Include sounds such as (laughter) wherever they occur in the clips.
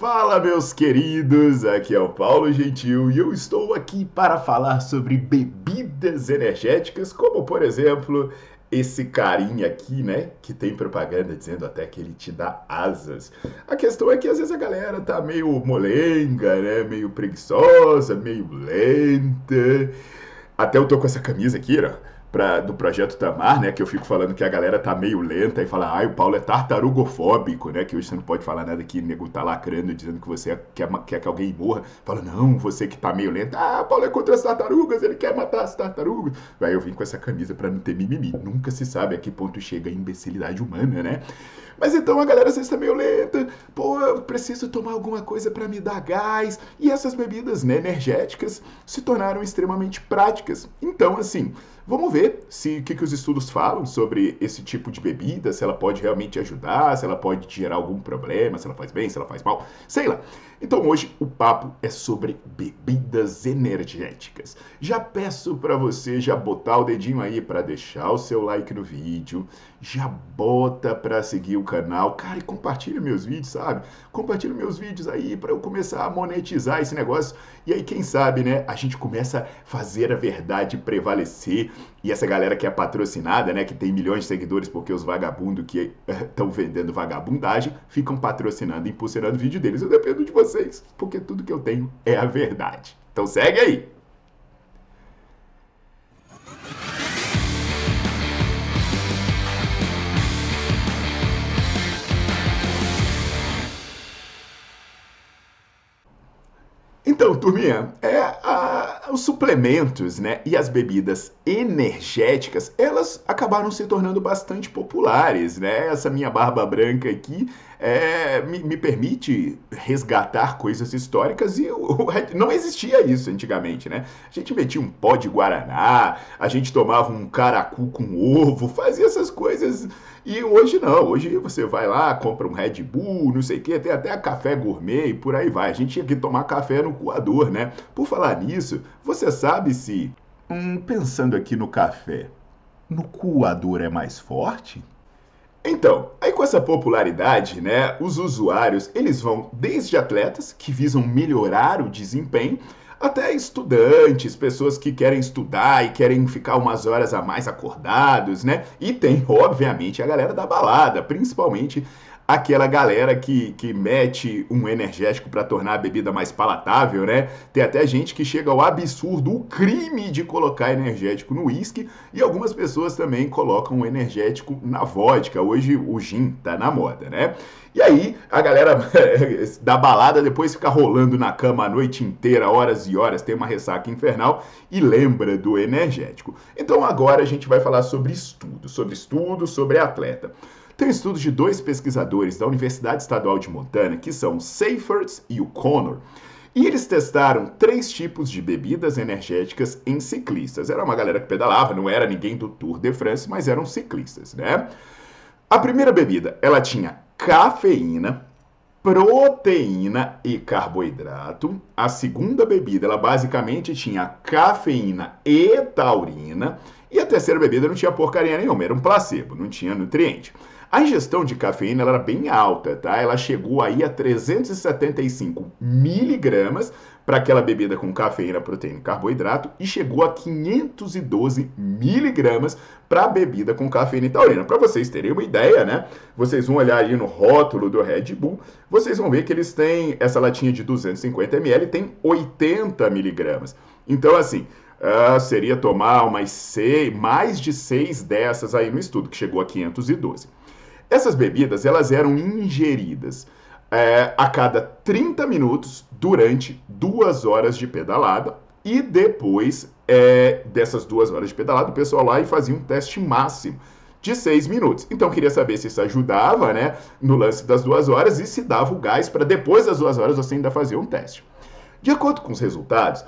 Fala, meus queridos! Aqui é o Paulo Gentil e eu estou aqui para falar sobre bebidas energéticas, como por exemplo esse carinha aqui, né? Que tem propaganda dizendo até que ele te dá asas. A questão é que às vezes a galera tá meio molenga, né? Meio preguiçosa, meio lenta. Até eu tô com essa camisa aqui, ó pra, do projeto Tamar, né? Que eu fico falando que a galera tá meio lenta e fala, ai, o Paulo é tartarugofóbico, né? Que hoje você não pode falar nada que nego tá lacrando, dizendo que você quer, quer que alguém morra. Fala, não, você que tá meio lento. Ah, Paulo é contra as tartarugas, ele quer matar as tartarugas. Aí eu vim com essa camisa pra não ter mimimi. Nunca se sabe a que ponto chega a imbecilidade humana, né? Mas então a galera você está meio lenta, pô, eu preciso tomar alguma coisa para me dar gás. E essas bebidas né, energéticas se tornaram extremamente práticas. Então, assim, vamos ver se o que, que os estudos falam sobre esse tipo de bebida, se ela pode realmente ajudar, se ela pode gerar algum problema, se ela faz bem, se ela faz mal, sei lá. Então hoje o papo é sobre bebidas energéticas. Já peço para você já botar o dedinho aí para deixar o seu like no vídeo, já bota para seguir o canal, cara, e compartilha meus vídeos, sabe? Compartilha meus vídeos aí para eu começar a monetizar esse negócio. E aí quem sabe, né, a gente começa a fazer a verdade prevalecer. E essa galera que é patrocinada, né, que tem milhões de seguidores porque os vagabundos que estão vendendo vagabundagem ficam patrocinando, impulsionando o vídeo deles. Eu dependo de você vocês, porque tudo que eu tenho é a verdade. Então segue aí! Então, turminha, é a, os suplementos né, e as bebidas energéticas, elas acabaram se tornando bastante populares. Né? Essa minha barba branca aqui é, me, me, permite resgatar coisas históricas e não existia isso antigamente, né? A gente metia um pó de guaraná, a gente tomava um caracu com ovo, fazia essas coisas e hoje não, hoje você vai lá, compra um Red Bull, não sei o que, tem até café gourmet e por aí vai. A gente tinha que tomar café no coador, né? Por falar nisso, você sabe se, hum, pensando aqui no café, no coador é mais forte? Então, aí com essa popularidade, né, os usuários, eles vão desde atletas que visam melhorar o desempenho, até estudantes, pessoas que querem estudar e querem ficar umas horas a mais acordados, né? E tem, obviamente, a galera da balada, principalmente aquela galera que, que mete um energético para tornar a bebida mais palatável, né? Tem até gente que chega ao absurdo, o crime de colocar energético no uísque e algumas pessoas também colocam o energético na vodka. Hoje o gin tá na moda, né? E aí a galera (laughs) da balada depois fica rolando na cama a noite inteira, horas e horas, tem uma ressaca infernal e lembra do energético. Então agora a gente vai falar sobre estudo, sobre estudo, sobre atleta. Tem estudos de dois pesquisadores da Universidade Estadual de Montana, que são o e o Connor, e eles testaram três tipos de bebidas energéticas em ciclistas. Era uma galera que pedalava, não era ninguém do Tour de France, mas eram ciclistas, né? A primeira bebida, ela tinha cafeína, proteína e carboidrato. A segunda bebida, ela basicamente tinha cafeína e taurina. E a terceira bebida não tinha porcaria nenhuma, era um placebo, não tinha nutriente. A ingestão de cafeína era bem alta, tá? Ela chegou aí a 375 miligramas para aquela bebida com cafeína, proteína e carboidrato e chegou a 512 miligramas para a bebida com cafeína e taurina. Para vocês terem uma ideia, né? Vocês vão olhar aí no rótulo do Red Bull, vocês vão ver que eles têm essa latinha de 250 ml tem 80 miligramas. Então, assim, uh, seria tomar umas seis, mais de seis dessas aí no estudo, que chegou a 512. Essas bebidas elas eram ingeridas é, a cada 30 minutos durante duas horas de pedalada e depois é, dessas duas horas de pedalada o pessoal lá e fazia um teste máximo de seis minutos. Então queria saber se isso ajudava, né, no lance das duas horas e se dava o gás para depois das duas horas você ainda fazer um teste. De acordo com os resultados,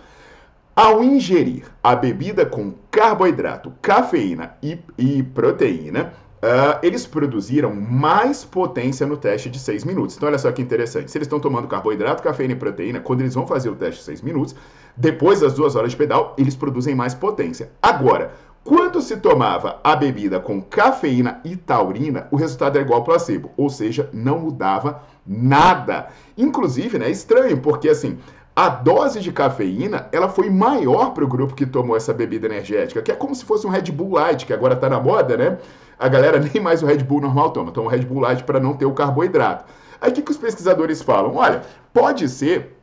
ao ingerir a bebida com carboidrato, cafeína e, e proteína, Uh, eles produziram mais potência no teste de 6 minutos. Então, olha só que interessante. Se eles estão tomando carboidrato, cafeína e proteína, quando eles vão fazer o teste de 6 minutos, depois das duas horas de pedal, eles produzem mais potência. Agora, quando se tomava a bebida com cafeína e taurina, o resultado era igual ao placebo, ou seja, não mudava nada. Inclusive, né, é estranho, porque assim, a dose de cafeína ela foi maior para o grupo que tomou essa bebida energética, que é como se fosse um Red Bull Light, que agora está na moda, né? A galera (laughs) nem mais o Red Bull normal toma, toma o Red Bull Light para não ter o carboidrato. Aí o que, que os pesquisadores falam? Olha, pode ser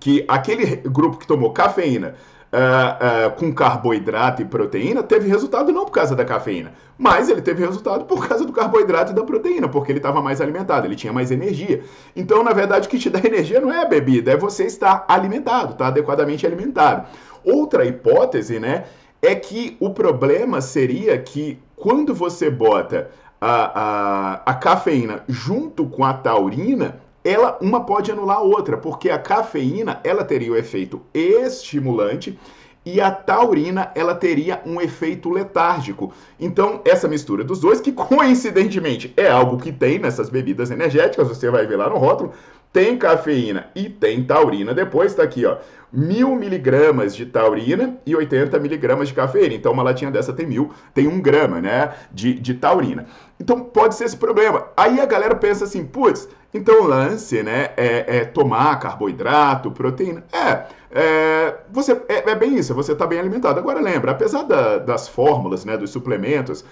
que aquele grupo que tomou cafeína uh, uh, com carboidrato e proteína teve resultado não por causa da cafeína, mas ele teve resultado por causa do carboidrato e da proteína, porque ele estava mais alimentado, ele tinha mais energia. Então, na verdade, o que te dá (laughs) energia não é a bebida, é você estar alimentado, tá adequadamente alimentado. Outra hipótese, né, é que o problema seria que quando você bota a, a, a cafeína junto com a taurina, ela uma pode anular a outra, porque a cafeína ela teria o efeito estimulante e a taurina ela teria um efeito letárgico. Então, essa mistura dos dois, que (laughs) coincidentemente é algo que tem nessas bebidas energéticas, você vai ver lá no rótulo, tem cafeína e tem taurina. Depois está aqui, ó, mil miligramas de taurina e 80 miligramas de cafeína. Então, uma latinha dessa tem mil, tem um grama, né, de, de taurina. Então, pode ser esse problema. Aí a galera pensa assim, putz, então o lance, né, é, é tomar carboidrato, proteína. É, é, você, é, é bem isso, você está bem alimentado. Agora lembra, apesar da, das fórmulas, né, dos suplementos,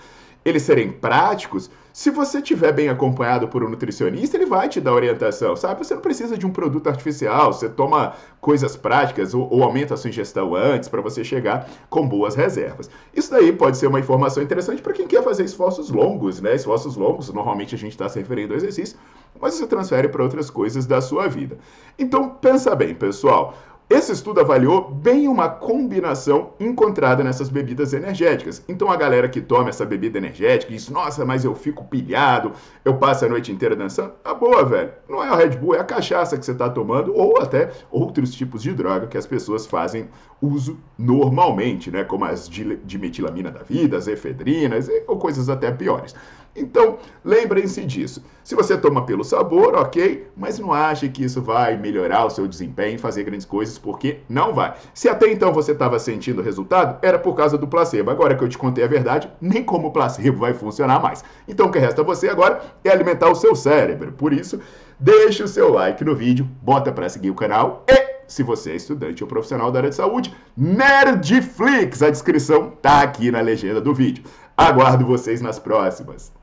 eles serem práticos, se você tiver bem acompanhado por um nutricionista, ele vai te dar orientação, sabe? Você não precisa de um produto artificial, você toma coisas práticas ou, ou aumenta a sua ingestão antes para você chegar com boas reservas. Isso daí pode ser uma informação interessante para quem quer fazer esforços longos, né? Esforços longos, normalmente a gente está se referindo ao exercício, mas você transfere para outras coisas da sua vida. Então, pensa bem, pessoal. Esse estudo avaliou bem uma combinação encontrada nessas bebidas energéticas. Então a galera que toma essa bebida energética diz: Nossa, mas eu fico pilhado, eu passo a noite inteira dançando. Tá boa, velho. Não é o Red Bull, é a cachaça que você está tomando ou até outros tipos de droga que as pessoas fazem uso normalmente, né? Como as de metilamina da vida, as efedrinas ou coisas até piores. Então, lembrem-se disso. Se você toma pelo sabor, ok, mas não ache que isso vai melhorar o seu desempenho, fazer grandes coisas, porque não vai. Se até então você estava sentindo o resultado, era por causa do placebo. Agora que eu te contei a verdade, nem como placebo vai funcionar mais. Então, o que resta a você agora é alimentar o seu cérebro. Por isso, deixe o seu like no vídeo, bota para seguir o canal e se você é estudante ou profissional da área de saúde, Nerdflix, a descrição tá aqui na legenda do vídeo. Aguardo vocês nas próximas.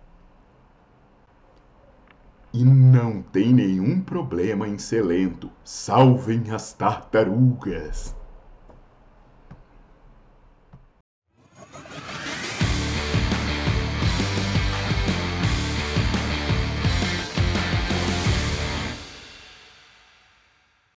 E não tem nenhum problema em ser lento. Salvem as tartarugas!